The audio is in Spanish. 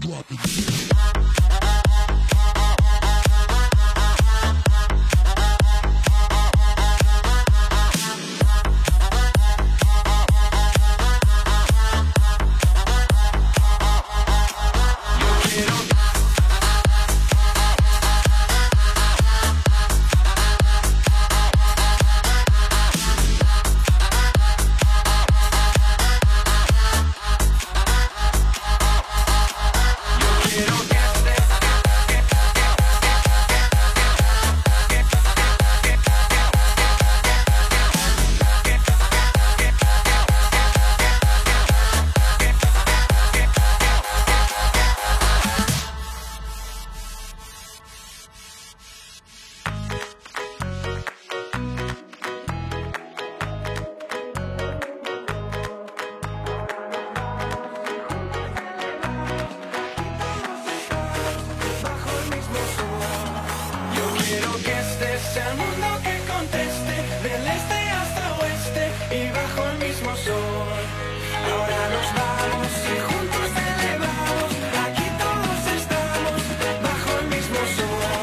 Drop it. Quiero que este sea el mundo que conteste Del este hasta oeste y bajo el mismo sol. Ahora nos vamos y juntos celebramos Aquí todos estamos bajo el mismo sol